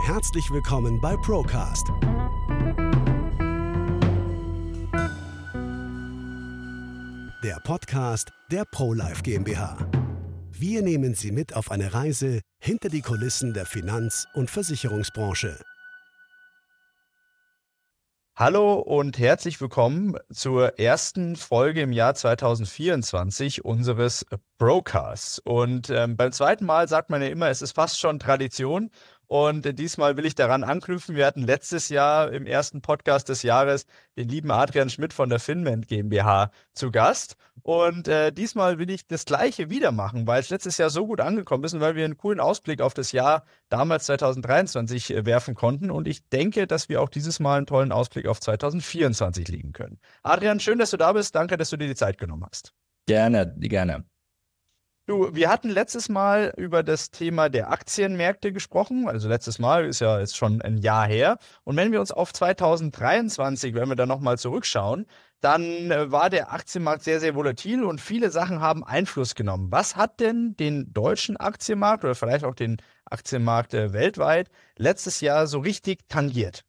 Herzlich willkommen bei Procast. Der Podcast der ProLife GmbH. Wir nehmen Sie mit auf eine Reise hinter die Kulissen der Finanz- und Versicherungsbranche. Hallo und herzlich willkommen zur ersten Folge im Jahr 2024 unseres Broadcasts. Und ähm, beim zweiten Mal sagt man ja immer, es ist fast schon Tradition. Und diesmal will ich daran anknüpfen. Wir hatten letztes Jahr im ersten Podcast des Jahres den lieben Adrian Schmidt von der Finment GmbH zu Gast. Und äh, diesmal will ich das Gleiche wieder machen, weil es letztes Jahr so gut angekommen ist und weil wir einen coolen Ausblick auf das Jahr damals 2023 äh, werfen konnten. Und ich denke, dass wir auch dieses Mal einen tollen Ausblick auf 2024 liegen können. Adrian, schön, dass du da bist. Danke, dass du dir die Zeit genommen hast. Gerne, gerne. Du, wir hatten letztes Mal über das Thema der Aktienmärkte gesprochen. Also letztes Mal ist ja jetzt schon ein Jahr her. Und wenn wir uns auf 2023, wenn wir da nochmal zurückschauen, dann äh, war der Aktienmarkt sehr, sehr volatil und viele Sachen haben Einfluss genommen. Was hat denn den deutschen Aktienmarkt oder vielleicht auch den Aktienmarkt äh, weltweit letztes Jahr so richtig tangiert?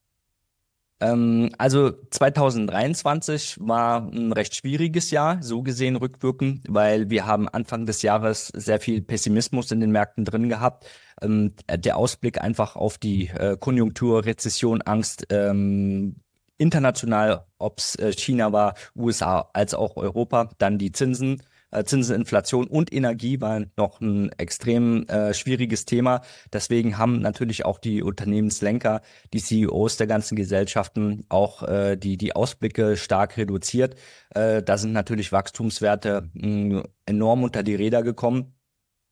Ähm, also 2023 war ein recht schwieriges Jahr, so gesehen rückwirkend, weil wir haben Anfang des Jahres sehr viel Pessimismus in den Märkten drin gehabt. Ähm, der Ausblick einfach auf die äh, Konjunktur, Rezession, Angst, ähm, international, ob es äh, China war, USA als auch Europa, dann die Zinsen Zinsen, Inflation und Energie waren noch ein extrem äh, schwieriges Thema. Deswegen haben natürlich auch die Unternehmenslenker, die CEOs der ganzen Gesellschaften auch äh, die, die Ausblicke stark reduziert. Äh, da sind natürlich Wachstumswerte mh, enorm unter die Räder gekommen.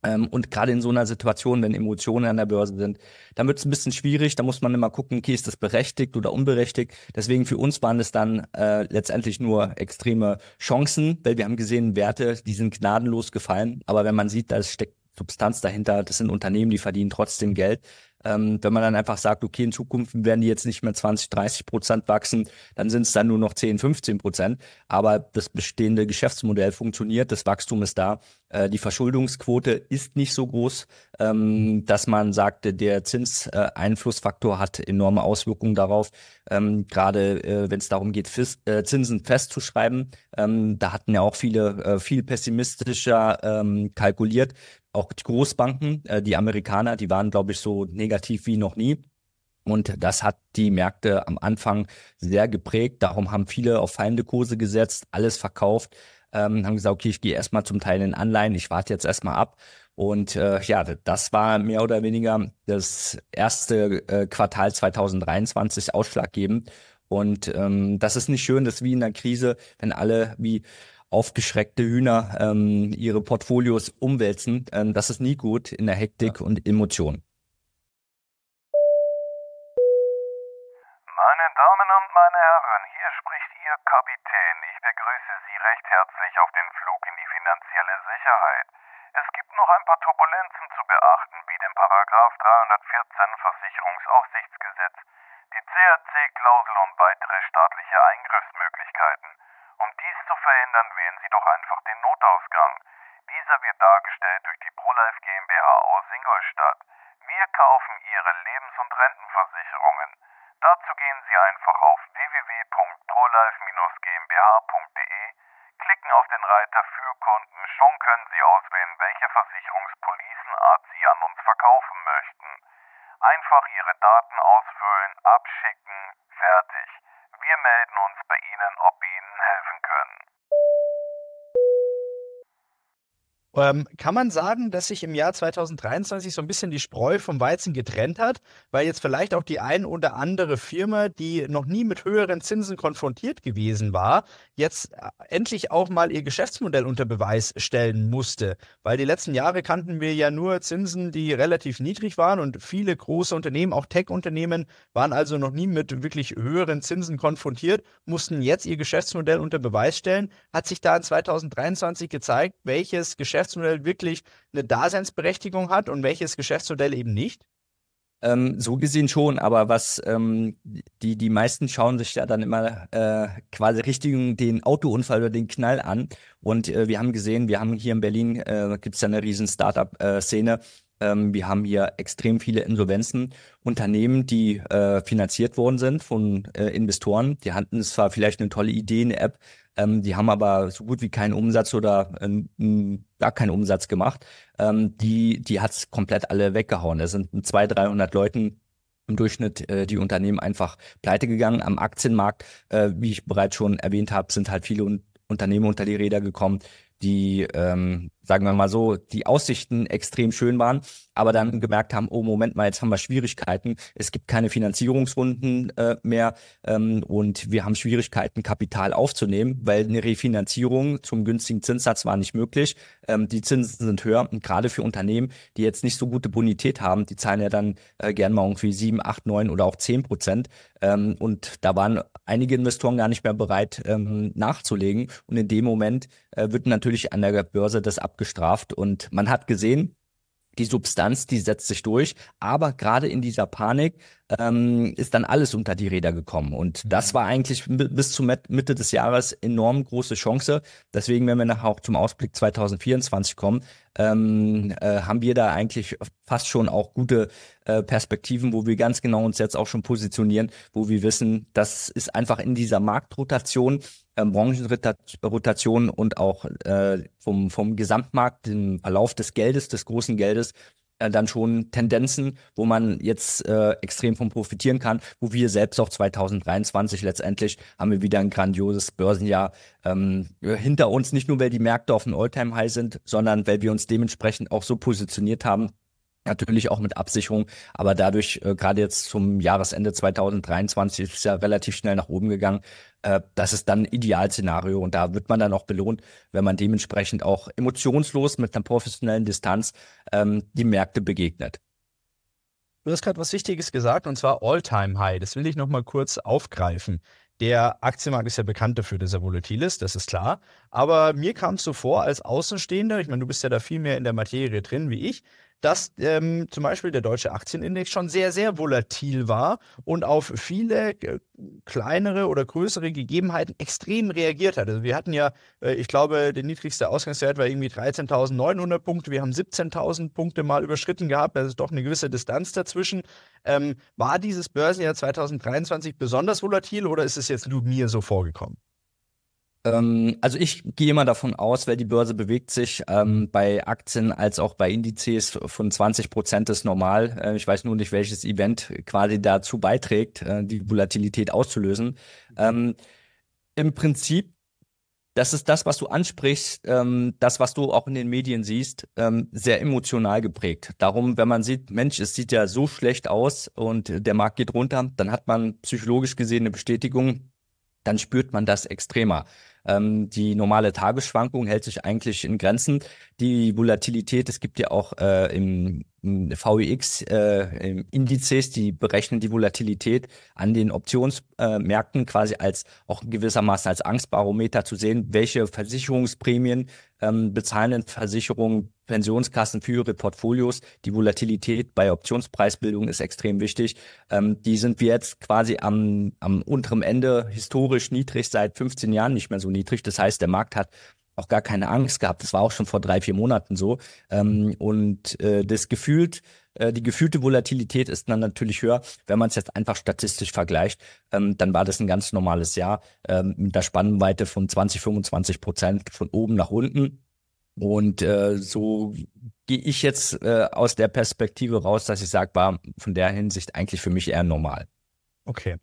Ähm, und gerade in so einer Situation, wenn Emotionen an der Börse sind, dann wird es ein bisschen schwierig. Da muss man immer gucken, okay, ist das berechtigt oder unberechtigt. Deswegen für uns waren es dann äh, letztendlich nur extreme Chancen, weil wir haben gesehen, Werte, die sind gnadenlos gefallen. Aber wenn man sieht, da steckt Substanz dahinter, das sind Unternehmen, die verdienen trotzdem Geld. Ähm, wenn man dann einfach sagt, okay, in Zukunft werden die jetzt nicht mehr 20, 30 Prozent wachsen, dann sind es dann nur noch 10, 15 Prozent. Aber das bestehende Geschäftsmodell funktioniert, das Wachstum ist da. Äh, die Verschuldungsquote ist nicht so groß, ähm, dass man sagte, der Zinseinflussfaktor äh, hat enorme Auswirkungen darauf. Ähm, Gerade äh, wenn es darum geht, Fis äh, Zinsen festzuschreiben, ähm, da hatten ja auch viele äh, viel pessimistischer ähm, kalkuliert auch die Großbanken, äh, die Amerikaner, die waren, glaube ich, so negativ wie noch nie. Und das hat die Märkte am Anfang sehr geprägt. Darum haben viele auf fallende Kurse gesetzt, alles verkauft, ähm, haben gesagt, okay, ich gehe erstmal zum Teil in Anleihen, ich warte jetzt erstmal ab. Und äh, ja, das war mehr oder weniger das erste äh, Quartal 2023 ausschlaggebend. Und ähm, das ist nicht schön, das ist wie in der Krise, wenn alle wie aufgeschreckte Hühner ähm, ihre Portfolios umwälzen. Ähm, das ist nie gut in der Hektik ja. und Emotion. Meine Damen und meine Herren, hier spricht Ihr Kapitän. Ich begrüße Sie recht herzlich auf den Flug in die finanzielle Sicherheit. Es gibt noch ein paar Turbulenzen zu beachten, wie den Paragraph 314 Versicherungsaufsichtsgesetz, die CRC-Klausel und weitere staatliche Eingriffsmöglichkeiten. Um dies zu verhindern, wählen Sie doch einfach den Notausgang. Dieser wird dargestellt durch die ProLife GmbH aus Ingolstadt. Wir kaufen Ihre Lebens- und Rentenversicherungen. Dazu gehen Sie einfach auf www.prolife-gmbh.de, klicken auf den Reiter für Kunden, schon können Sie auswählen, welche Versicherungspolicenart Sie an uns verkaufen möchten. Einfach Ihre Daten ausfüllen, abschicken, fertig. Wir melden uns bei Ihnen, ob wir Ihnen helfen können. Ähm, kann man sagen, dass sich im Jahr 2023 so ein bisschen die Spreu vom Weizen getrennt hat, weil jetzt vielleicht auch die ein oder andere Firma, die noch nie mit höheren Zinsen konfrontiert gewesen war, jetzt äh, endlich auch mal ihr Geschäftsmodell unter Beweis stellen musste. Weil die letzten Jahre kannten wir ja nur Zinsen, die relativ niedrig waren und viele große Unternehmen, auch Tech-Unternehmen, waren also noch nie mit wirklich höheren Zinsen konfrontiert, mussten jetzt ihr Geschäftsmodell unter Beweis stellen. Hat sich da in 2023 gezeigt, welches Geschäftsmodell Geschäftsmodell wirklich eine Daseinsberechtigung hat und welches Geschäftsmodell eben nicht? Ähm, so gesehen schon, aber was ähm, die, die meisten schauen sich ja dann immer äh, quasi Richtung den Autounfall oder den Knall an. Und äh, wir haben gesehen, wir haben hier in Berlin, äh, gibt es ja eine riesen Startup-Szene, Ähm, wir haben hier extrem viele Insolvenzen, Unternehmen, die äh, finanziert worden sind von äh, Investoren. Die hatten zwar vielleicht eine tolle Idee, eine App, ähm, die haben aber so gut wie keinen Umsatz oder äh, gar keinen Umsatz gemacht. Ähm, die die hat's komplett alle weggehauen. Da sind 200, 300 Leuten im Durchschnitt äh, die Unternehmen einfach pleite gegangen. Am Aktienmarkt, äh, wie ich bereits schon erwähnt habe, sind halt viele Un Unternehmen unter die Räder gekommen, die, ähm, sagen wir mal so, die Aussichten extrem schön waren, aber dann gemerkt haben, oh Moment mal, jetzt haben wir Schwierigkeiten, es gibt keine Finanzierungsrunden äh, mehr ähm, und wir haben Schwierigkeiten, Kapital aufzunehmen, weil eine Refinanzierung zum günstigen Zinssatz war nicht möglich. Ähm, die Zinsen sind höher und gerade für Unternehmen, die jetzt nicht so gute Bonität haben, die zahlen ja dann äh, gern mal irgendwie sieben, acht, neun oder auch zehn Prozent. Ähm, und da waren einige Investoren gar nicht mehr bereit ähm, nachzulegen. Und in dem Moment äh, wird natürlich an der Börse das abgestraft. Und man hat gesehen, die Substanz, die setzt sich durch. Aber gerade in dieser Panik ähm, ist dann alles unter die Räder gekommen. Und das mhm. war eigentlich bis zur Mitte des Jahres enorm große Chance. Deswegen, wenn wir nachher auch zum Ausblick 2024 kommen, ähm, äh, haben wir da eigentlich fast schon auch gute äh, Perspektiven, wo wir ganz genau uns jetzt auch schon positionieren, wo wir wissen, das ist einfach in dieser Marktrotation, äh, Branchenrotation und auch äh, vom, vom Gesamtmarkt, dem Verlauf des Geldes, des großen Geldes, äh, dann schon Tendenzen, wo man jetzt äh, extrem von profitieren kann, wo wir selbst auch 2023 letztendlich haben wir wieder ein grandioses Börsenjahr ähm, hinter uns, nicht nur weil die Märkte auf einem Alltime-High sind, sondern weil wir uns dementsprechend auch so positioniert haben, Natürlich auch mit Absicherung, aber dadurch, äh, gerade jetzt zum Jahresende 2023, ist es ja relativ schnell nach oben gegangen. Äh, das ist dann ein Idealszenario und da wird man dann auch belohnt, wenn man dementsprechend auch emotionslos mit einer professionellen Distanz ähm, die Märkte begegnet. Du hast gerade was Wichtiges gesagt und zwar All-Time-High. Das will ich nochmal kurz aufgreifen. Der Aktienmarkt ist ja bekannt dafür, dass er volatil ist, das ist klar. Aber mir kam es so vor, als Außenstehender, ich meine, du bist ja da viel mehr in der Materie drin wie ich, dass ähm, zum Beispiel der deutsche Aktienindex schon sehr, sehr volatil war und auf viele äh, kleinere oder größere Gegebenheiten extrem reagiert hat. Also wir hatten ja, äh, ich glaube, der niedrigste Ausgangswert war irgendwie 13.900 Punkte. Wir haben 17.000 Punkte mal überschritten gehabt. Das ist doch eine gewisse Distanz dazwischen. Ähm, war dieses Börsenjahr 2023 besonders volatil oder ist es jetzt nur mir so vorgekommen? Ähm, also ich gehe immer davon aus, weil die Börse bewegt sich ähm, bei Aktien als auch bei Indizes von 20 Prozent ist normal. Äh, ich weiß nur nicht, welches Event quasi dazu beiträgt, äh, die Volatilität auszulösen. Ähm, Im Prinzip das ist das, was du ansprichst, ähm, das, was du auch in den Medien siehst, ähm, sehr emotional geprägt. Darum, wenn man sieht, Mensch, es sieht ja so schlecht aus und der Markt geht runter, dann hat man psychologisch gesehen eine Bestätigung, dann spürt man das extremer. Ähm, die normale Tagesschwankung hält sich eigentlich in Grenzen. Die Volatilität, es gibt ja auch äh, im, im VIX äh, die berechnen die Volatilität an den Optionsmärkten äh, quasi als auch gewissermaßen als Angstbarometer zu sehen, welche Versicherungsprämien ähm, bezahlen Versicherungen, Pensionskassen für ihre Portfolios. Die Volatilität bei Optionspreisbildung ist extrem wichtig. Ähm, die sind wir jetzt quasi am, am unteren Ende historisch niedrig seit 15 Jahren nicht mehr so niedrig. Das heißt, der Markt hat auch gar keine Angst gehabt. Das war auch schon vor drei, vier Monaten so. Ähm, und äh, das gefühlt, äh, die gefühlte Volatilität ist dann natürlich höher, wenn man es jetzt einfach statistisch vergleicht. Ähm, dann war das ein ganz normales Jahr ähm, mit der Spannweite von 20, 25 Prozent von oben nach unten. Und äh, so gehe ich jetzt äh, aus der Perspektive raus, dass ich sage, war von der Hinsicht eigentlich für mich eher normal. Okay.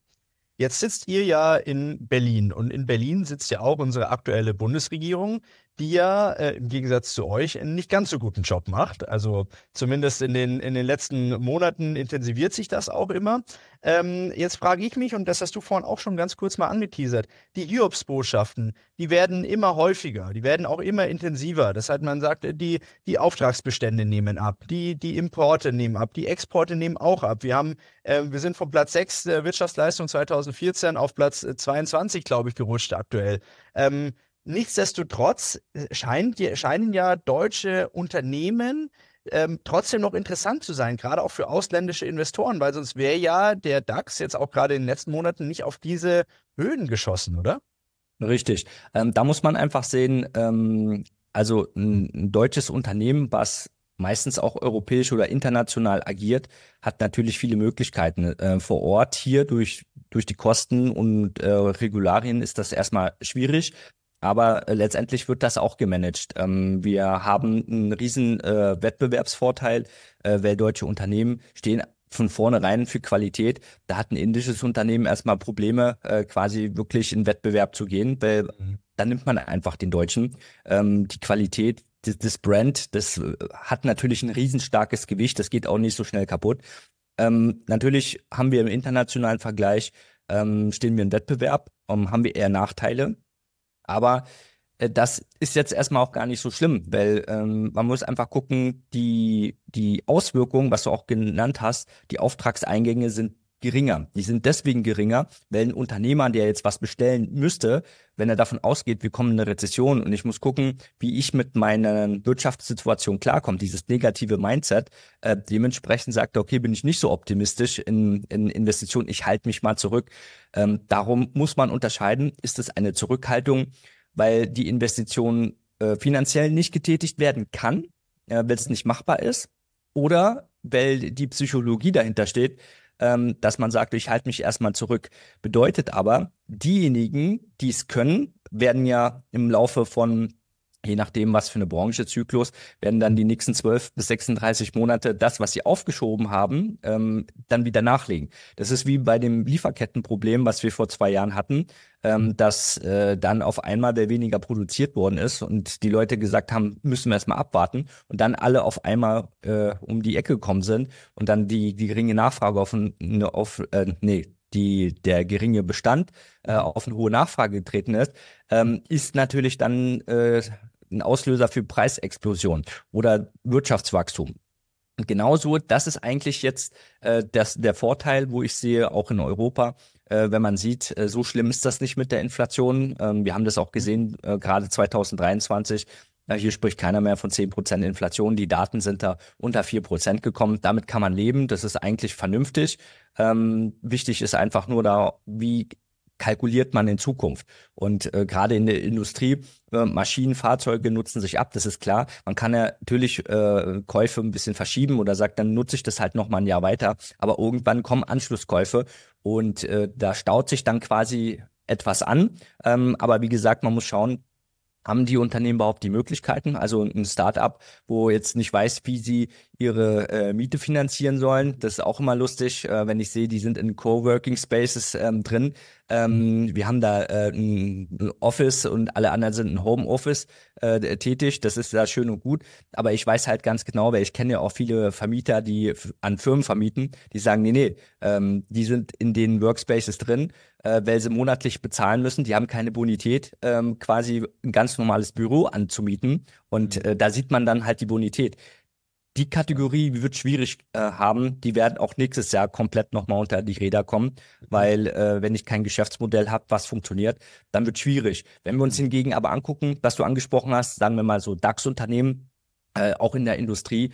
Jetzt sitzt ihr ja in Berlin und in Berlin sitzt ja auch unsere aktuelle Bundesregierung die ja äh, im Gegensatz zu euch einen nicht ganz so guten Job macht. Also zumindest in den, in den letzten Monaten intensiviert sich das auch immer. Ähm, jetzt frage ich mich, und das hast du vorhin auch schon ganz kurz mal angeteasert, die Hiobs-Botschaften, die werden immer häufiger, die werden auch immer intensiver. Das heißt, man sagt, die, die Auftragsbestände nehmen ab, die, die Importe nehmen ab, die Exporte nehmen auch ab. Wir haben, äh, wir sind von Platz 6 der Wirtschaftsleistung 2014 auf Platz 22, glaube ich, gerutscht aktuell. Ähm, Nichtsdestotrotz äh, scheint, scheinen ja deutsche Unternehmen ähm, trotzdem noch interessant zu sein, gerade auch für ausländische Investoren, weil sonst wäre ja der DAX jetzt auch gerade in den letzten Monaten nicht auf diese Höhen geschossen, oder? Richtig. Ähm, da muss man einfach sehen, ähm, also ein, ein, deutsches Unternehmen, was meistens auch europäisch oder international agiert, hat natürlich viele Möglichkeiten. Äh, vor Ort hier durch, durch die Kosten und äh, Regularien ist das erstmal schwierig. Aber äh, letztendlich wird das auch gemanagt. Ähm, wir haben einen riesen äh, Wettbewerbsvorteil, äh, weil deutsche Unternehmen stehen von vornherein für Qualität. Da hat ein indisches Unternehmen erstmal Probleme, quasi wirklich in Wettbewerb zu gehen, weil mhm. dann nimmt man einfach den Deutschen. Ähm, die Qualität das, Brand, das hat natürlich ein riesenstarkes Gewicht, das geht auch nicht so schnell kaputt. Ähm, natürlich haben wir im internationalen Vergleich, ähm, stehen wir im Wettbewerb, ähm, haben wir eher Nachteile. Aber äh, das ist jetzt erstmal auch gar nicht so schlimm, weil ähm, man muss einfach gucken, die, die Auswirkungen, was du auch genannt hast, die Auftragseingänge sind geringer. Die sind deswegen geringer, weil ein Unternehmer, der jetzt was bestellen müsste, wenn er davon ausgeht, wir kommen in eine Rezession und ich muss gucken, wie ich mit meiner Wirtschaftssituation klarkomme, dieses negative Mindset, äh, dementsprechend sagt er, okay, bin ich nicht so optimistisch in, in Investitionen, ich halte mich mal zurück. Ähm, darum muss man unterscheiden, ist es eine Zurückhaltung, weil die Investition äh, finanziell nicht getätigt werden kann, äh, weil es nicht machbar ist, oder weil die Psychologie dahinter steht, ähm, dass man sagt, ich halte mich erstmal zurück. Bedeutet aber, diejenigen, die es können, werden ja im Laufe von je nachdem, was für eine Branche Zyklus, werden dann die nächsten 12 bis 36 Monate das, was sie aufgeschoben haben, ähm, dann wieder nachlegen. Das ist wie bei dem Lieferkettenproblem, was wir vor zwei Jahren hatten, ähm, dass äh, dann auf einmal der weniger produziert worden ist und die Leute gesagt haben, müssen wir erstmal abwarten und dann alle auf einmal äh, um die Ecke gekommen sind und dann die, die geringe Nachfrage auf, auf äh, nee, die, der geringe Bestand äh, auf eine hohe Nachfrage getreten ist, ähm, ist natürlich dann äh, ein Auslöser für Preisexplosion oder Wirtschaftswachstum. Und genauso, das ist eigentlich jetzt äh, das, der Vorteil, wo ich sehe, auch in Europa, äh, wenn man sieht, äh, so schlimm ist das nicht mit der Inflation. Ähm, wir haben das auch gesehen, äh, gerade 2023. hier spricht keiner mehr von 10% Inflation. Die Daten sind da unter 4% gekommen. Damit kann man leben. Das ist eigentlich vernünftig. Ähm, wichtig ist einfach nur da, wie kalkuliert man in Zukunft. Und äh, gerade in der Industrie, äh, Maschinen, Fahrzeuge nutzen sich ab, das ist klar. Man kann ja natürlich äh, Käufe ein bisschen verschieben oder sagt, dann nutze ich das halt noch mal ein Jahr weiter. Aber irgendwann kommen Anschlusskäufe und äh, da staut sich dann quasi etwas an. Ähm, aber wie gesagt, man muss schauen, haben die Unternehmen überhaupt die Möglichkeiten? Also ein Startup, wo jetzt nicht weiß, wie sie ihre äh, Miete finanzieren sollen. Das ist auch immer lustig, äh, wenn ich sehe, die sind in Coworking Spaces ähm, drin. Ähm, wir haben da äh, ein Office und alle anderen sind ein Homeoffice äh, tätig. Das ist ja schön und gut. Aber ich weiß halt ganz genau, weil ich kenne ja auch viele Vermieter, die an Firmen vermieten, die sagen, nee, nee, ähm, die sind in den Workspaces drin, äh, weil sie monatlich bezahlen müssen. Die haben keine Bonität, ähm, quasi ein ganz normales Büro anzumieten. Und mhm. äh, da sieht man dann halt die Bonität die Kategorie wird schwierig äh, haben. Die werden auch nächstes Jahr komplett nochmal unter die Räder kommen, weil äh, wenn ich kein Geschäftsmodell habe, was funktioniert, dann wird schwierig. Wenn wir uns hingegen aber angucken, was du angesprochen hast, sagen wir mal so DAX-Unternehmen, äh, auch in der Industrie,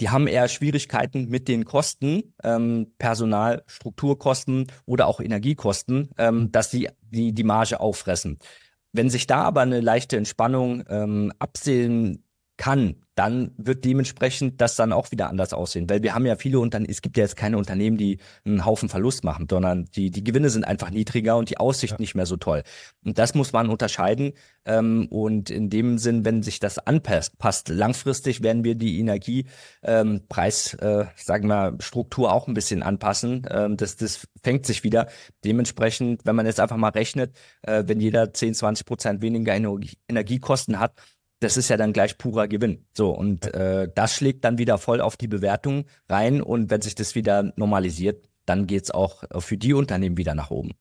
die haben eher Schwierigkeiten mit den Kosten, ähm, Personal, Strukturkosten oder auch Energiekosten, ähm, dass sie die, die Marge auffressen. Wenn sich da aber eine leichte Entspannung ähm, absehen kann, dann wird dementsprechend das dann auch wieder anders aussehen. Weil wir haben ja viele Unternehmen, es gibt ja jetzt keine Unternehmen, die einen Haufen Verlust machen, sondern die, die Gewinne sind einfach niedriger und die Aussicht ja. nicht mehr so toll. Und das muss man unterscheiden. Ähm, und in dem Sinn, wenn sich das anpasst, passt, langfristig werden wir die Energiepreis, ähm, äh, sagen wir, Struktur auch ein bisschen anpassen. Ähm, das, das fängt sich wieder. Dementsprechend, wenn man jetzt einfach mal rechnet, äh, wenn jeder 10, 20 Prozent weniger Energie, Energiekosten hat, das ist ja dann gleich purer Gewinn. So, und äh, das schlägt dann wieder voll auf die Bewertung rein und wenn sich das wieder normalisiert, dann geht's auch für die Unternehmen wieder nach oben.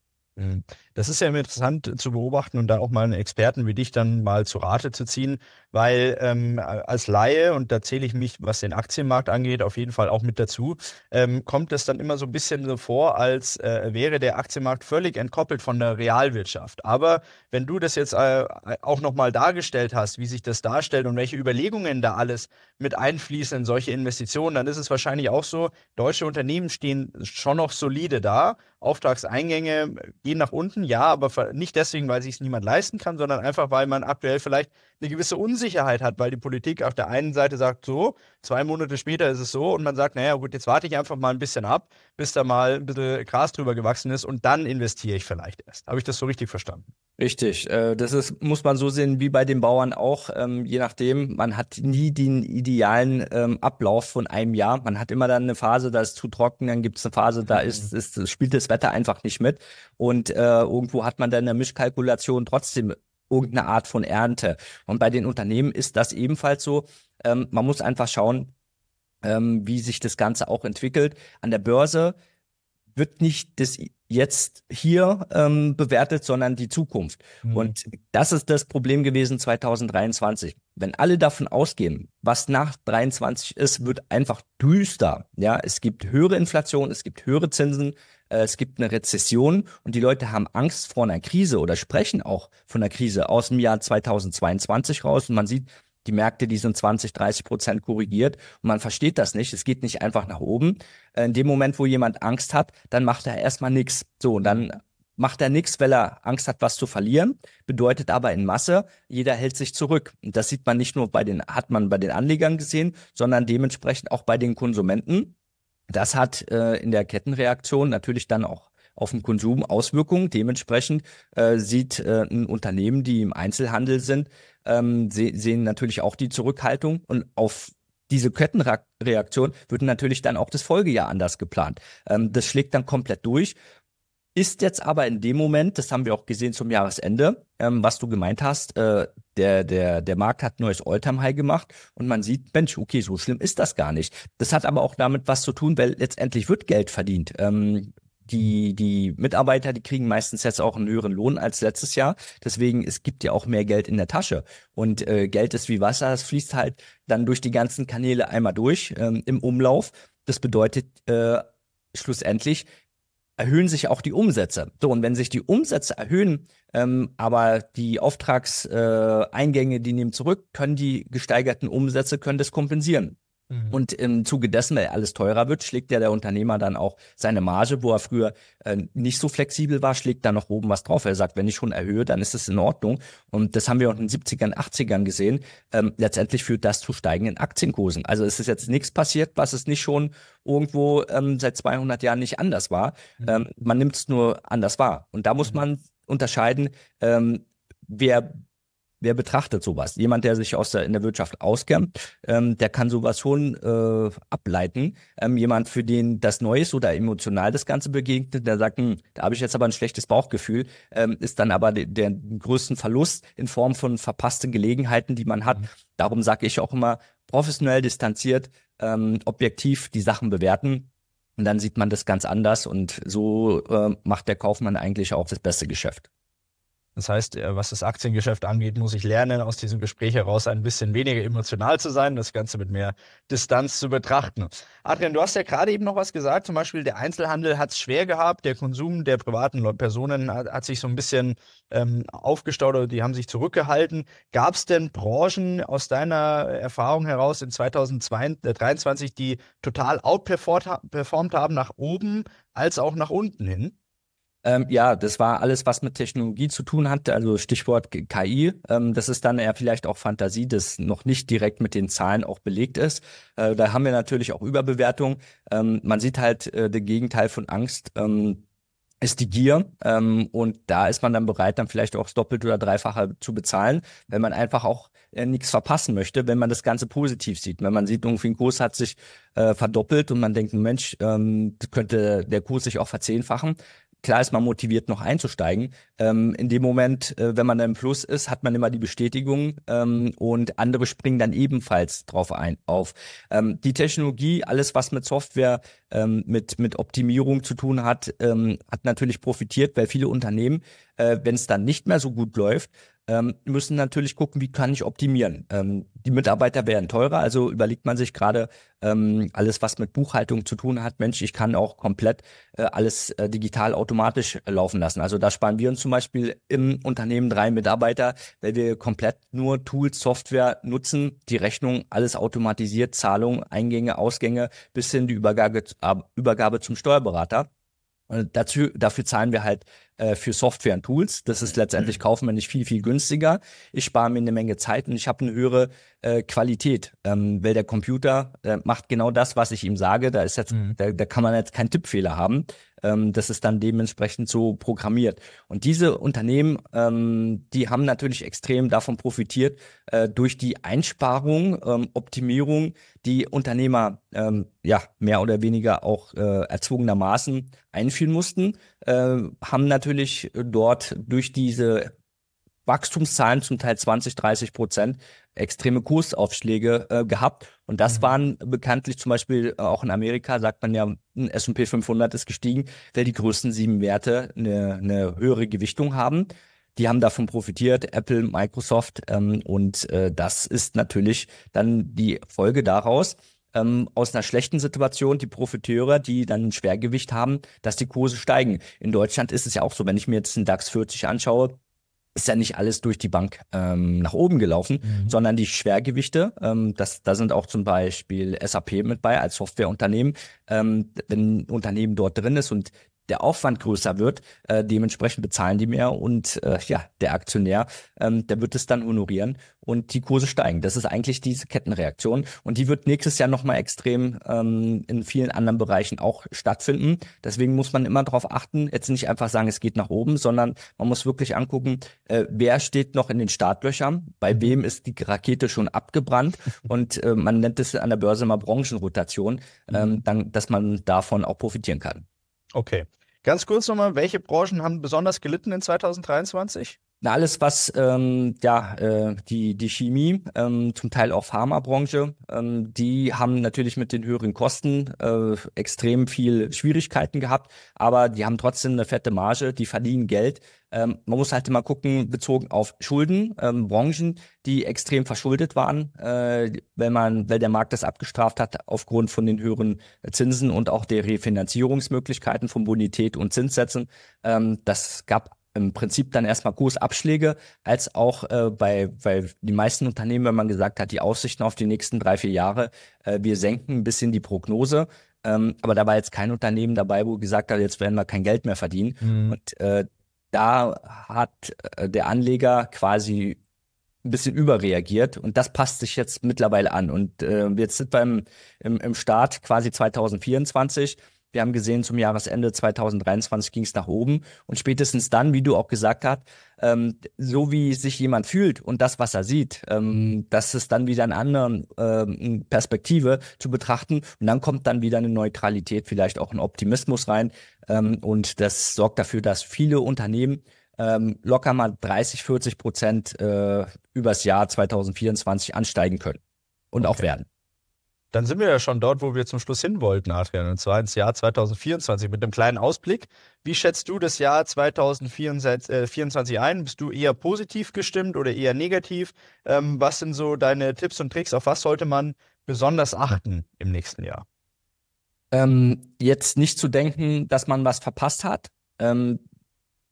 Mhm. Das ist ja immer interessant zu beobachten und da auch mal einen Experten wie dich dann mal zu Rate zu ziehen, weil ähm, als Laie, und da zähle ich mich, was den Aktienmarkt angeht, auf jeden Fall auch mit dazu, ähm, kommt es dann immer so ein bisschen so vor, als äh, wäre der Aktienmarkt völlig entkoppelt von der Realwirtschaft. Aber wenn du das jetzt äh, auch nochmal dargestellt hast, wie sich das darstellt und welche Überlegungen da alles mit einfließen in solche Investitionen, dann ist es wahrscheinlich auch so, deutsche Unternehmen stehen schon noch solide da. Auftragseingänge gehen nach unten, ja, aber nicht deswegen, weil sich es niemand leisten kann, sondern einfach, weil man aktuell vielleicht eine gewisse Unsicherheit hat, weil die Politik auf der einen Seite sagt, so, zwei Monate später ist es so und man sagt, naja gut, jetzt warte ich einfach mal ein bisschen ab, bis da mal ein bisschen Gras drüber gewachsen ist und dann investiere ich vielleicht erst. Habe ich das so richtig verstanden? Richtig. Äh, das ist, muss man so sehen wie bei den Bauern auch. Ähm, je nachdem, man hat nie den idealen ähm, Ablauf von einem Jahr. Man hat immer dann eine Phase, da ist zu trocken, dann gibt es eine Phase, da ist, mhm. ist, spielt das Wetter einfach nicht mit. Und äh, irgendwo hat man dann in der Mischkalkulation trotzdem irgendeine Art von Ernte. Und bei den Unternehmen ist das ebenfalls so. Ähm, man muss einfach schauen, ähm, wie sich das Ganze auch entwickelt. An der Börse wird nicht das jetzt hier ähm, bewertet, sondern die Zukunft. Mhm. Und das ist das Problem gewesen 2023. Wenn alle davon ausgehen, was nach 23 ist, wird einfach düster. Ja, es gibt höhere Inflation, es gibt höhere Zinsen, es gibt eine Rezession und die Leute haben Angst vor einer Krise oder sprechen auch von einer Krise aus dem Jahr 2022 raus. Und man sieht, die Märkte, die sind 20, 30 Prozent korrigiert und man versteht das nicht. Es geht nicht einfach nach oben. Äh, in dem Moment, wo jemand Angst hat, dann macht er erstmal nichts. So, und dann macht er nichts, weil er Angst hat, was zu verlieren. Bedeutet aber in Masse, jeder hält sich zurück. Und das sieht man nicht nur bei den, hat man bei den Anlegern gesehen, sondern dementsprechend auch bei den Konsumenten. Das hat äh, in der Kettenreaktion natürlich dann auch auf den Konsum Auswirkungen. Dementsprechend äh, sieht äh, ein Unternehmen, die im Einzelhandel sind, ähm, se sehen natürlich auch die Zurückhaltung und auf diese Kettenreaktion wird natürlich dann auch das Folgejahr anders geplant. Ähm, das schlägt dann komplett durch. Ist jetzt aber in dem Moment, das haben wir auch gesehen zum Jahresende, ähm, was du gemeint hast, äh, der, der, der Markt hat neues Alltime-High gemacht und man sieht, Mensch, okay, so schlimm ist das gar nicht. Das hat aber auch damit was zu tun, weil letztendlich wird Geld verdient. Ähm, die, die Mitarbeiter, die kriegen meistens jetzt auch einen höheren Lohn als letztes Jahr. Deswegen, es gibt ja auch mehr Geld in der Tasche. Und äh, Geld ist wie Wasser, es fließt halt dann durch die ganzen Kanäle einmal durch ähm, im Umlauf. Das bedeutet äh, schlussendlich, erhöhen sich auch die Umsätze. So, und wenn sich die Umsätze erhöhen, ähm, aber die Auftragseingänge, äh, die nehmen zurück, können die gesteigerten Umsätze, können das kompensieren. Mhm. Und im Zuge dessen, weil alles teurer wird, schlägt ja der Unternehmer dann auch seine Marge, wo er früher äh, nicht so flexibel war, schlägt da noch oben was drauf. Er sagt, wenn ich schon erhöhe, dann ist es in Ordnung. Und das haben wir auch in den 70ern, 80ern gesehen. Ähm, letztendlich führt das zu steigenden Aktienkursen. Also es ist jetzt nichts passiert, was es nicht schon irgendwo ähm, seit 200 Jahren nicht anders war. Mhm. Ähm, man nimmt es nur anders wahr. Und da muss mhm. man unterscheiden, ähm, wer wer betrachtet sowas? Jemand, der sich aus der, in der Wirtschaft auskennt, ähm, der kann sowas schon äh, ableiten. Ähm, jemand, für den das neu ist oder emotional das Ganze begegnet, der sagt, hm, da habe ich jetzt aber ein schlechtes Bauchgefühl, ähm, ist dann aber der, der größten Verlust in Form von verpassten Gelegenheiten, die man hat. Mhm. Darum sage ich auch immer, professionell distanziert, ähm, objektiv die Sachen bewerten. Und dann sieht man das ganz anders und so äh, macht der Kaufmann eigentlich auch das beste Geschäft. Das heißt, äh, was das Aktiengeschäft angeht, muss ich lernen, aus diesem Gespräch heraus ein bisschen weniger emotional zu sein, das Ganze mit mehr Distanz zu betrachten. Adrian, du hast ja gerade eben noch was gesagt, zum Beispiel der Einzelhandel hat es schwer gehabt, der Konsum der privaten Personen hat, hat sich so ein bisschen ähm, aufgestaut oder die haben sich zurückgehalten. Gab es denn Branchen aus deiner Erfahrung heraus in 2023, die total outperformt haben nach oben als auch nach unten hin? Ähm, ja, das war alles, was mit Technologie zu tun hat, also Stichwort KI. Ähm, das ist dann eher vielleicht auch Fantasie, das noch nicht direkt mit den Zahlen auch belegt ist. Äh, da haben wir natürlich auch Überbewertung. Ähm, man sieht halt äh, den Gegenteil von Angst. Ähm, ist die Gier ähm, und da ist man dann bereit, dann vielleicht auch das Doppelte oder Dreifache zu bezahlen, wenn man einfach auch äh, nichts verpassen möchte, wenn man das Ganze positiv sieht. Wenn man sieht, irgendwie ein Kurs hat sich äh, verdoppelt und man denkt, Mensch, ähm, könnte der Kurs sich auch verzehnfachen, klar ist man motiviert, noch einzusteigen. Ähm, in dem Moment, äh, wenn man im Plus ist, hat man immer die Bestätigung ähm, und andere springen dann ebenfalls drauf ein, auf. Ähm, die Technologie, alles was mit Software, ähm, mit, mit Optimierung zu tun hat, ähm, hat natürlich profitiert, weil viele Unternehmen, äh, wenn es dann nicht mehr so gut läuft, ähm, müssen natürlich gucken, wie kann ich optimieren. Ähm, die Mitarbeiter werden teurer, also überlegt man sich gerade ähm, alles, was mit Buchhaltung zu tun hat. Mensch, ich kann auch komplett äh, alles äh, digital automatisch laufen lassen. Also da sparen wir uns zum Beispiel im Unternehmen drei Mitarbeiter, weil wir komplett nur Tools, Software nutzen, die Rechnung, alles automatisiert, Zahlungen, Eingänge, Ausgänge bis hin die Übergabe, Übergabe zum Steuerberater. Dazu, dafür zahlen wir halt äh, für Software und Tools. Das ist letztendlich kaufmännisch viel, viel günstiger. Ich spare mir eine Menge Zeit und ich habe eine höhere äh, Qualität, ähm, weil der Computer äh, macht genau das, was ich ihm sage. Da ist jetzt, mhm. da, da kann man jetzt keinen Tippfehler haben. Ähm, das ist dann dementsprechend so programmiert. Und diese Unternehmen, ähm, die haben natürlich extrem davon profitiert, äh, durch die Einsparung, ähm, Optimierung, die Unternehmer ähm, ja mehr oder weniger auch äh, erzwungenermaßen einführen mussten, äh, haben natürlich dort durch diese Wachstumszahlen, zum Teil 20, 30 Prozent, extreme Kursaufschläge äh, gehabt. Und das mhm. waren bekanntlich zum Beispiel äh, auch in Amerika, sagt man ja, ein S&P 500 ist gestiegen, weil die größten sieben Werte eine, eine höhere Gewichtung haben. Die haben davon profitiert, Apple, Microsoft. Ähm, und äh, das ist natürlich dann die Folge daraus, ähm, aus einer schlechten Situation die Profiteure, die dann ein Schwergewicht haben, dass die Kurse steigen. In Deutschland ist es ja auch so, wenn ich mir jetzt den DAX 40 anschaue, ist ja nicht alles durch die Bank ähm, nach oben gelaufen, mhm. sondern die Schwergewichte, ähm, das, da sind auch zum Beispiel SAP mit bei als Softwareunternehmen. Ähm, wenn ein Unternehmen dort drin ist und der Aufwand größer wird, äh, dementsprechend bezahlen die mehr und äh, ja, der Aktionär, ähm, der wird es dann honorieren und die Kurse steigen. Das ist eigentlich diese Kettenreaktion und die wird nächstes Jahr nochmal extrem ähm, in vielen anderen Bereichen auch stattfinden. Deswegen muss man immer darauf achten, jetzt nicht einfach sagen, es geht nach oben, sondern man muss wirklich angucken, äh, wer steht noch in den Startlöchern, bei wem ist die Rakete schon abgebrannt und äh, man nennt es an der Börse mal Branchenrotation, ähm, mhm. dann, dass man davon auch profitieren kann. Okay. Ganz kurz nochmal, welche Branchen haben besonders gelitten in 2023? Na, alles, was ähm, ja äh, die die Chemie, ähm, zum Teil auch Pharmabranche, ähm, die haben natürlich mit den höheren Kosten äh, extrem viel Schwierigkeiten gehabt, aber die haben trotzdem eine fette Marge, die verdienen Geld. Ähm, man muss halt immer gucken, bezogen auf Schulden, ähm, Branchen, die extrem verschuldet waren, äh, wenn man, weil der Markt das abgestraft hat aufgrund von den höheren Zinsen und auch der Refinanzierungsmöglichkeiten von Bonität und Zinssätzen. Ähm, das gab im Prinzip dann erstmal Kursabschläge, als auch äh, bei, bei die meisten Unternehmen, wenn man gesagt hat, die Aussichten auf die nächsten drei, vier Jahre, äh, wir senken ein bisschen die Prognose. Ähm, aber da war jetzt kein Unternehmen dabei, wo gesagt hat, jetzt werden wir kein Geld mehr verdienen. Mhm. Und äh, da hat äh, der Anleger quasi ein bisschen überreagiert und das passt sich jetzt mittlerweile an. Und äh, jetzt sind wir im, im, im Start quasi 2024 wir haben gesehen, zum Jahresende 2023 ging es nach oben. Und spätestens dann, wie du auch gesagt hast, ähm, so wie sich jemand fühlt und das, was er sieht, ähm, das ist dann wieder eine andere ähm, Perspektive zu betrachten. Und dann kommt dann wieder eine Neutralität, vielleicht auch ein Optimismus rein. Ähm, und das sorgt dafür, dass viele Unternehmen ähm, locker mal 30, 40 Prozent äh, übers Jahr 2024 ansteigen können und okay. auch werden. Dann sind wir ja schon dort, wo wir zum Schluss hin wollten, Adrian, und zwar ins Jahr 2024 mit einem kleinen Ausblick. Wie schätzt du das Jahr 2024 ein? Bist du eher positiv gestimmt oder eher negativ? Ähm, was sind so deine Tipps und Tricks? Auf was sollte man besonders achten im nächsten Jahr? Ähm, jetzt nicht zu denken, dass man was verpasst hat. Ähm,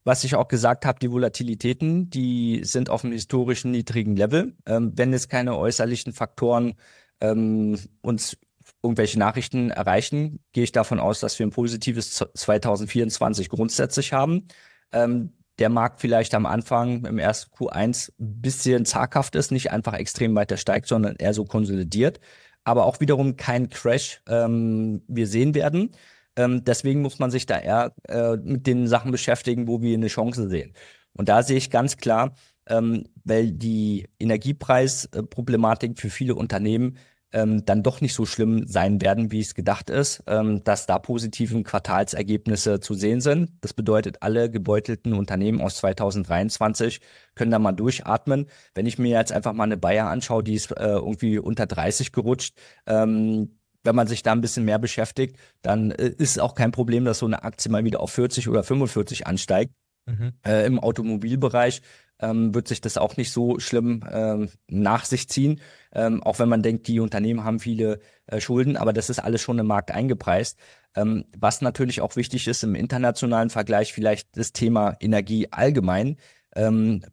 was ich auch gesagt habe, die Volatilitäten, die sind auf einem historischen niedrigen Level. Ähm, wenn es keine äußerlichen Faktoren ähm, uns irgendwelche Nachrichten erreichen, gehe ich davon aus, dass wir ein positives 2024 grundsätzlich haben. Ähm, der Markt vielleicht am Anfang im ersten Q1 ein bisschen zaghaft ist, nicht einfach extrem weiter steigt, sondern eher so konsolidiert. Aber auch wiederum kein Crash ähm, wir sehen werden. Ähm, deswegen muss man sich da eher äh, mit den Sachen beschäftigen, wo wir eine Chance sehen. Und da sehe ich ganz klar, ähm, weil die Energiepreisproblematik für viele Unternehmen ähm, dann doch nicht so schlimm sein werden, wie es gedacht ist, ähm, dass da positiven Quartalsergebnisse zu sehen sind. Das bedeutet, alle gebeutelten Unternehmen aus 2023 können da mal durchatmen. Wenn ich mir jetzt einfach mal eine Bayer anschaue, die ist äh, irgendwie unter 30 gerutscht, ähm, wenn man sich da ein bisschen mehr beschäftigt, dann äh, ist auch kein Problem, dass so eine Aktie mal wieder auf 40 oder 45 ansteigt. Mhm. Äh, Im Automobilbereich ähm, wird sich das auch nicht so schlimm ähm, nach sich ziehen. Ähm, auch wenn man denkt, die Unternehmen haben viele äh, Schulden, aber das ist alles schon im Markt eingepreist. Ähm, was natürlich auch wichtig ist im internationalen Vergleich, vielleicht das Thema Energie allgemein. Ähm,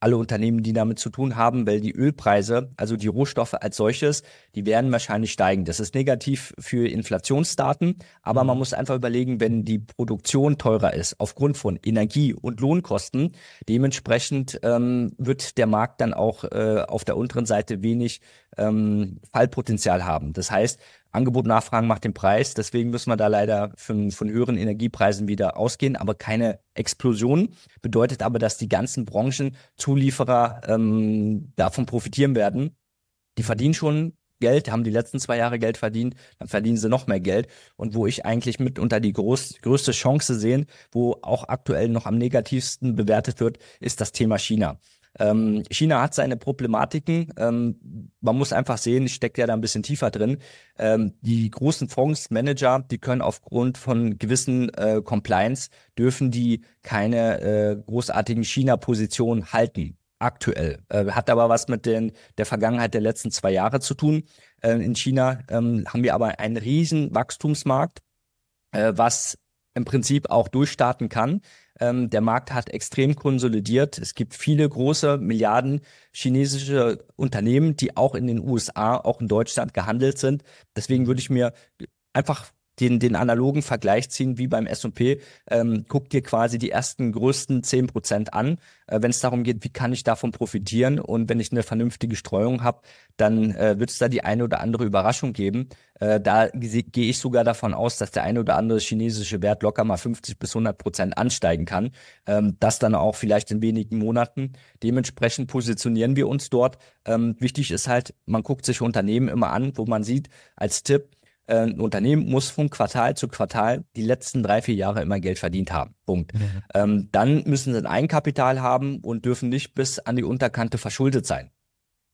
alle Unternehmen, die damit zu tun haben, weil die Ölpreise, also die Rohstoffe als solches, die werden wahrscheinlich steigen. Das ist negativ für Inflationsdaten, aber man mhm. muss einfach überlegen, wenn die Produktion teurer ist aufgrund von Energie- und Lohnkosten, dementsprechend ähm, wird der Markt dann auch äh, auf der unteren Seite wenig ähm, Fallpotenzial haben. Das heißt, Angebot, Nachfragen macht den Preis. Deswegen müssen wir da leider von, von höheren Energiepreisen wieder ausgehen, aber keine Explosion. Bedeutet aber, dass die ganzen Branchenzulieferer ähm, davon profitieren werden. Die verdienen schon Geld, haben die letzten zwei Jahre Geld verdient, dann verdienen sie noch mehr Geld. Und wo ich eigentlich mitunter die groß, größte Chance sehe, wo auch aktuell noch am negativsten bewertet wird, ist das Thema China. Ähm, China hat seine Problematiken. Ähm, man muss einfach sehen, ich stecke ja da ein bisschen tiefer drin. Ähm, die großen Fondsmanager, die können aufgrund von gewissen äh, Compliance, dürfen die keine äh, großartigen China-Positionen halten. Aktuell. Äh, hat aber was mit den, der Vergangenheit der letzten zwei Jahre zu tun. Äh, in China ähm, haben wir aber einen riesen Wachstumsmarkt, äh, was im Prinzip auch durchstarten kann. Ähm, der Markt hat extrem konsolidiert. Es gibt viele große Milliarden chinesische Unternehmen, die auch in den USA, auch in Deutschland gehandelt sind. Deswegen würde ich mir einfach den, den analogen Vergleich ziehen wie beim S&P. Ähm, guck dir quasi die ersten größten zehn Prozent an, äh, wenn es darum geht, wie kann ich davon profitieren und wenn ich eine vernünftige Streuung habe, dann äh, wird es da die eine oder andere Überraschung geben. Äh, da gehe ich sogar davon aus, dass der eine oder andere chinesische Wert locker mal 50 bis 100 Prozent ansteigen kann. Ähm, das dann auch vielleicht in wenigen Monaten. Dementsprechend positionieren wir uns dort. Ähm, wichtig ist halt, man guckt sich Unternehmen immer an, wo man sieht, als Tipp, ein Unternehmen muss von Quartal zu Quartal die letzten drei, vier Jahre immer Geld verdient haben. Punkt. Mhm. Ähm, dann müssen sie ein Eigenkapital haben und dürfen nicht bis an die Unterkante verschuldet sein.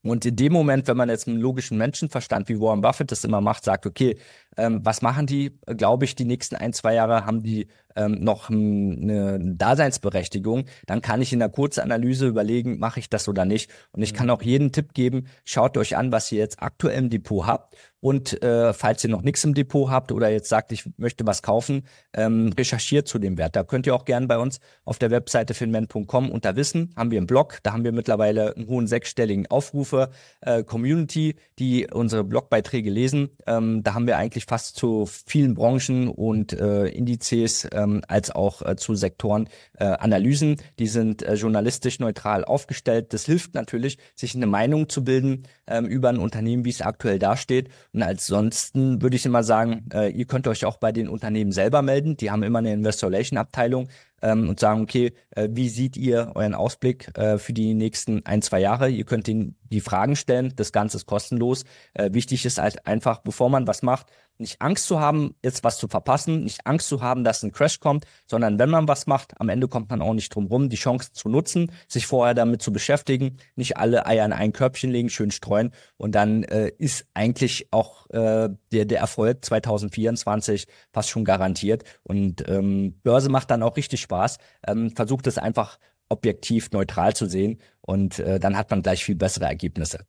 Und in dem Moment, wenn man jetzt einen logischen Menschenverstand, wie Warren Buffett das immer macht, sagt, okay, ähm, was machen die? Glaube ich, die nächsten ein, zwei Jahre haben die ähm, noch eine Daseinsberechtigung, dann kann ich in der Kurzanalyse überlegen, mache ich das oder nicht. Und ich kann mhm. auch jeden Tipp geben, schaut euch an, was ihr jetzt aktuell im Depot habt. Und äh, falls ihr noch nichts im Depot habt oder jetzt sagt, ich möchte was kaufen, ähm, recherchiert zu dem Wert. Da könnt ihr auch gerne bei uns auf der Webseite finman.com unter Wissen haben wir einen Blog, da haben wir mittlerweile einen hohen sechsstelligen Aufrufe, äh, Community, die unsere Blogbeiträge lesen. Ähm, da haben wir eigentlich fast zu vielen Branchen und äh, Indizes äh, ähm, als auch äh, zu Sektoren äh, Analysen. Die sind äh, journalistisch neutral aufgestellt. Das hilft natürlich, sich eine Meinung zu bilden ähm, über ein Unternehmen, wie es aktuell dasteht. Und ansonsten würde ich immer sagen, äh, ihr könnt euch auch bei den Unternehmen selber melden. Die haben immer eine Investor Relation Abteilung ähm, und sagen, okay, äh, wie seht ihr euren Ausblick äh, für die nächsten ein, zwei Jahre? Ihr könnt ihnen die Fragen stellen. Das Ganze ist kostenlos. Äh, wichtig ist halt einfach, bevor man was macht, nicht Angst zu haben, jetzt was zu verpassen, nicht Angst zu haben, dass ein Crash kommt, sondern wenn man was macht, am Ende kommt man auch nicht drum rum, die Chance zu nutzen, sich vorher damit zu beschäftigen, nicht alle Eier in ein Körbchen legen, schön streuen und dann äh, ist eigentlich auch äh, der, der Erfolg 2024 fast schon garantiert und ähm, Börse macht dann auch richtig Spaß. Ähm, versucht es einfach objektiv neutral zu sehen und äh, dann hat man gleich viel bessere Ergebnisse.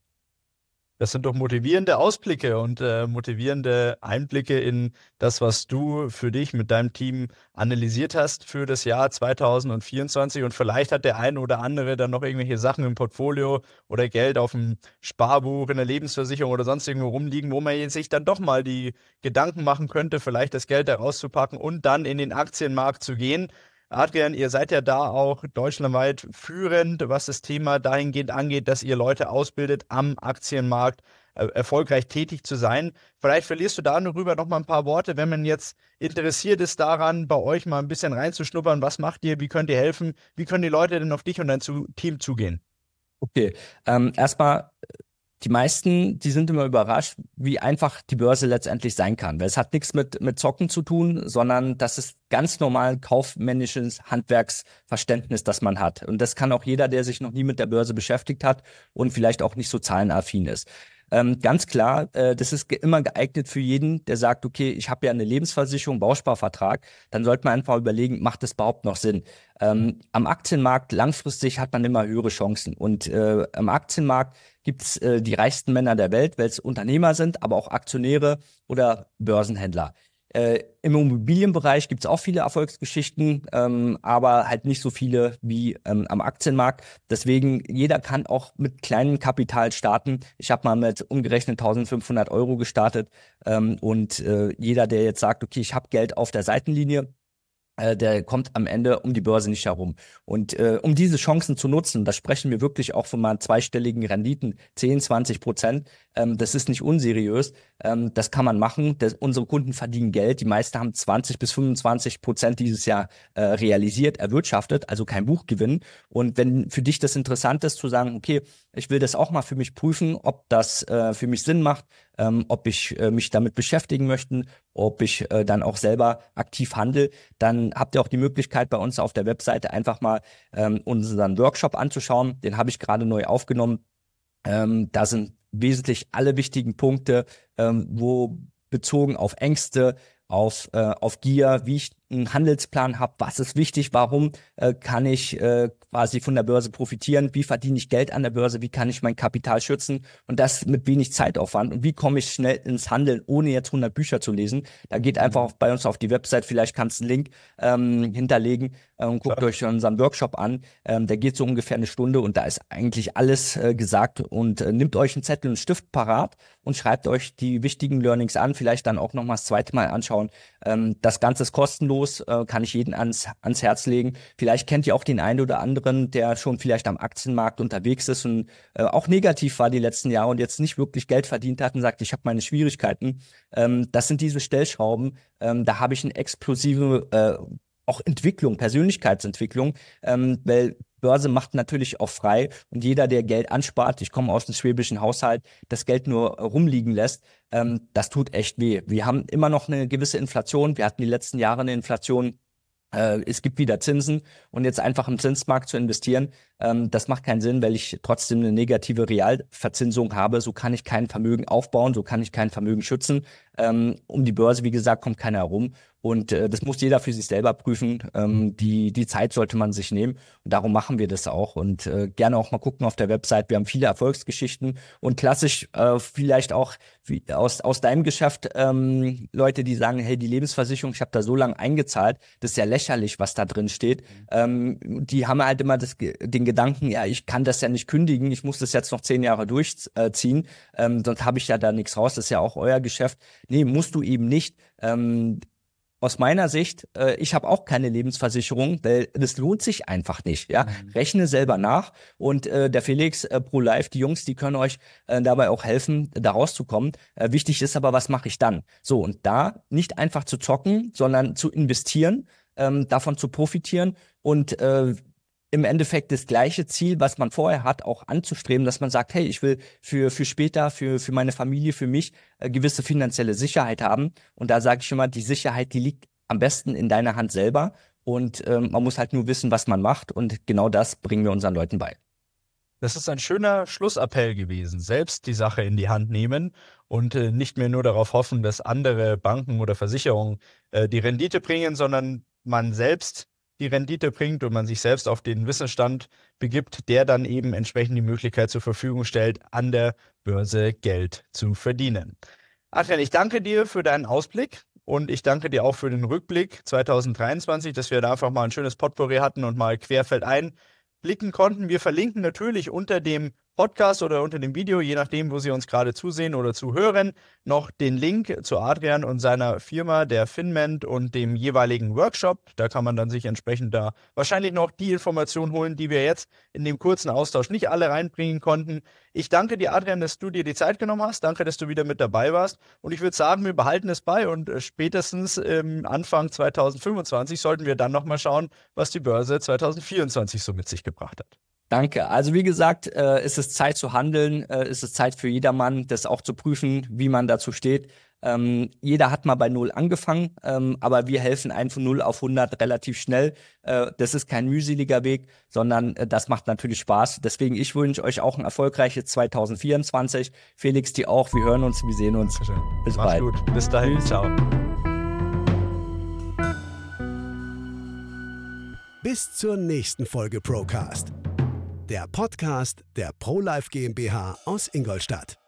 Das sind doch motivierende Ausblicke und äh, motivierende Einblicke in das, was du für dich mit deinem Team analysiert hast für das Jahr 2024. Und vielleicht hat der eine oder andere dann noch irgendwelche Sachen im Portfolio oder Geld auf dem Sparbuch, in der Lebensversicherung oder sonst irgendwo rumliegen, wo man sich dann doch mal die Gedanken machen könnte, vielleicht das Geld da rauszupacken und dann in den Aktienmarkt zu gehen. Adrian, ihr seid ja da auch deutschlandweit führend, was das Thema dahingehend angeht, dass ihr Leute ausbildet, am Aktienmarkt äh, erfolgreich tätig zu sein. Vielleicht verlierst du da darüber noch mal ein paar Worte, wenn man jetzt interessiert ist daran, bei euch mal ein bisschen reinzuschnuppern. Was macht ihr? Wie könnt ihr helfen? Wie können die Leute denn auf dich und dein Team zugehen? Okay, ähm, erstmal die meisten, die sind immer überrascht, wie einfach die Börse letztendlich sein kann. Weil es hat nichts mit, mit Zocken zu tun, sondern das ist ganz normal kaufmännisches Handwerksverständnis, das man hat. Und das kann auch jeder, der sich noch nie mit der Börse beschäftigt hat und vielleicht auch nicht so zahlenaffin ist. Ähm, ganz klar, äh, das ist immer geeignet für jeden, der sagt, okay, ich habe ja eine Lebensversicherung, Bausparvertrag, dann sollte man einfach überlegen, macht das überhaupt noch Sinn? Ähm, am Aktienmarkt langfristig hat man immer höhere Chancen und äh, am Aktienmarkt gibt es äh, die reichsten Männer der Welt, weil es Unternehmer sind, aber auch Aktionäre oder Börsenhändler. Äh, Im Immobilienbereich gibt es auch viele Erfolgsgeschichten, ähm, aber halt nicht so viele wie ähm, am Aktienmarkt. Deswegen, jeder kann auch mit kleinem Kapital starten. Ich habe mal mit umgerechnet 1500 Euro gestartet ähm, und äh, jeder, der jetzt sagt, okay, ich habe Geld auf der Seitenlinie, äh, der kommt am Ende um die Börse nicht herum. Und äh, um diese Chancen zu nutzen, da sprechen wir wirklich auch von mal zweistelligen Renditen, 10, 20 Prozent. Ähm, das ist nicht unseriös. Ähm, das kann man machen. Das, unsere Kunden verdienen Geld. Die meisten haben 20 bis 25 Prozent dieses Jahr äh, realisiert, erwirtschaftet, also kein Buchgewinn. Und wenn für dich das interessant ist, zu sagen, okay, ich will das auch mal für mich prüfen, ob das äh, für mich Sinn macht, ähm, ob ich äh, mich damit beschäftigen möchte, ob ich äh, dann auch selber aktiv handle, dann habt ihr auch die Möglichkeit bei uns auf der Webseite einfach mal ähm, unseren Workshop anzuschauen. Den habe ich gerade neu aufgenommen. Ähm, da sind wesentlich alle wichtigen Punkte, ähm, wo bezogen auf Ängste, auf, äh, auf Gier, wie ich einen Handelsplan habe, was ist wichtig, warum äh, kann ich äh, quasi von der Börse profitieren, wie verdiene ich Geld an der Börse, wie kann ich mein Kapital schützen und das mit wenig Zeitaufwand und wie komme ich schnell ins Handeln, ohne jetzt 100 Bücher zu lesen. Da geht einfach bei uns auf die Website, vielleicht kannst du einen Link ähm, hinterlegen äh, und guckt Klar. euch unseren Workshop an. Ähm, der geht so ungefähr eine Stunde und da ist eigentlich alles äh, gesagt und äh, nimmt euch einen Zettel und einen Stift parat und schreibt euch die wichtigen Learnings an, vielleicht dann auch noch mal das zweite Mal anschauen. Ähm, das Ganze ist kostenlos kostenlos, äh, kann ich jeden ans, ans Herz legen. Vielleicht kennt ihr auch den einen oder anderen, der schon vielleicht am Aktienmarkt unterwegs ist und äh, auch negativ war die letzten Jahre und jetzt nicht wirklich Geld verdient hat und sagt, ich habe meine Schwierigkeiten. Ähm, das sind diese Stellschrauben. Ähm, da habe ich eine explosive äh, auch Entwicklung, Persönlichkeitsentwicklung, ähm, weil Börse macht natürlich auch frei und jeder, der Geld anspart, ich komme aus dem schwäbischen Haushalt, das Geld nur rumliegen lässt, ähm, das tut echt weh. Wir haben immer noch eine gewisse Inflation. Wir hatten die letzten Jahre eine Inflation äh, es gibt wieder Zinsen und jetzt einfach im Zinsmarkt zu investieren, ähm, das macht keinen Sinn, weil ich trotzdem eine negative Realverzinsung habe. So kann ich kein Vermögen aufbauen, so kann ich kein Vermögen schützen. Ähm, um die Börse, wie gesagt, kommt keiner herum. Und äh, das muss jeder für sich selber prüfen. Ähm, die, die Zeit sollte man sich nehmen. Und darum machen wir das auch. Und äh, gerne auch mal gucken auf der Website. Wir haben viele Erfolgsgeschichten und klassisch äh, vielleicht auch wie, aus, aus deinem Geschäft ähm, Leute, die sagen, hey, die Lebensversicherung, ich habe da so lange eingezahlt, das ist ja lächerlich, was da drin steht. Ähm, die haben halt immer das, den Gedanken, ja, ich kann das ja nicht kündigen, ich muss das jetzt noch zehn Jahre durchziehen, ähm, sonst habe ich ja da nichts raus. Das ist ja auch euer Geschäft. Nee, musst du eben nicht. Ähm, aus meiner Sicht, äh, ich habe auch keine Lebensversicherung, weil das lohnt sich einfach nicht. Ja, mhm. rechne selber nach und äh, der Felix äh, Pro Life, die Jungs, die können euch äh, dabei auch helfen, da rauszukommen. Äh, wichtig ist aber, was mache ich dann? So und da nicht einfach zu zocken, sondern zu investieren, ähm, davon zu profitieren und äh, im Endeffekt das gleiche Ziel, was man vorher hat, auch anzustreben, dass man sagt, hey, ich will für, für später, für, für meine Familie, für mich äh, gewisse finanzielle Sicherheit haben. Und da sage ich immer, die Sicherheit, die liegt am besten in deiner Hand selber. Und ähm, man muss halt nur wissen, was man macht. Und genau das bringen wir unseren Leuten bei. Das ist ein schöner Schlussappell gewesen. Selbst die Sache in die Hand nehmen und äh, nicht mehr nur darauf hoffen, dass andere Banken oder Versicherungen äh, die Rendite bringen, sondern man selbst die Rendite bringt und man sich selbst auf den Wissensstand begibt, der dann eben entsprechend die Möglichkeit zur Verfügung stellt, an der Börse Geld zu verdienen. Adrian, ich danke dir für deinen Ausblick und ich danke dir auch für den Rückblick 2023, dass wir da einfach mal ein schönes Potpourri hatten und mal querfeldein blicken konnten. Wir verlinken natürlich unter dem Podcast oder unter dem Video, je nachdem, wo Sie uns gerade zusehen oder zuhören, noch den Link zu Adrian und seiner Firma, der Finment und dem jeweiligen Workshop. Da kann man dann sich entsprechend da wahrscheinlich noch die Informationen holen, die wir jetzt in dem kurzen Austausch nicht alle reinbringen konnten. Ich danke dir, Adrian, dass du dir die Zeit genommen hast. Danke, dass du wieder mit dabei warst. Und ich würde sagen, wir behalten es bei und äh, spätestens im Anfang 2025 sollten wir dann nochmal schauen, was die Börse 2024 so mit sich gebracht hat. Danke. Also wie gesagt, äh, ist es Zeit zu handeln, äh, ist es Zeit für jedermann, das auch zu prüfen, wie man dazu steht. Ähm, jeder hat mal bei Null angefangen, ähm, aber wir helfen einen von Null auf 100 relativ schnell. Äh, das ist kein mühseliger Weg, sondern äh, das macht natürlich Spaß. Deswegen, ich wünsche euch auch ein erfolgreiches 2024. Felix, dir auch. Wir hören uns, wir sehen uns. Bis Mach's bald. gut. Bis dahin. Ciao. Bis zur nächsten Folge Procast der Podcast der ProLife GmbH aus Ingolstadt.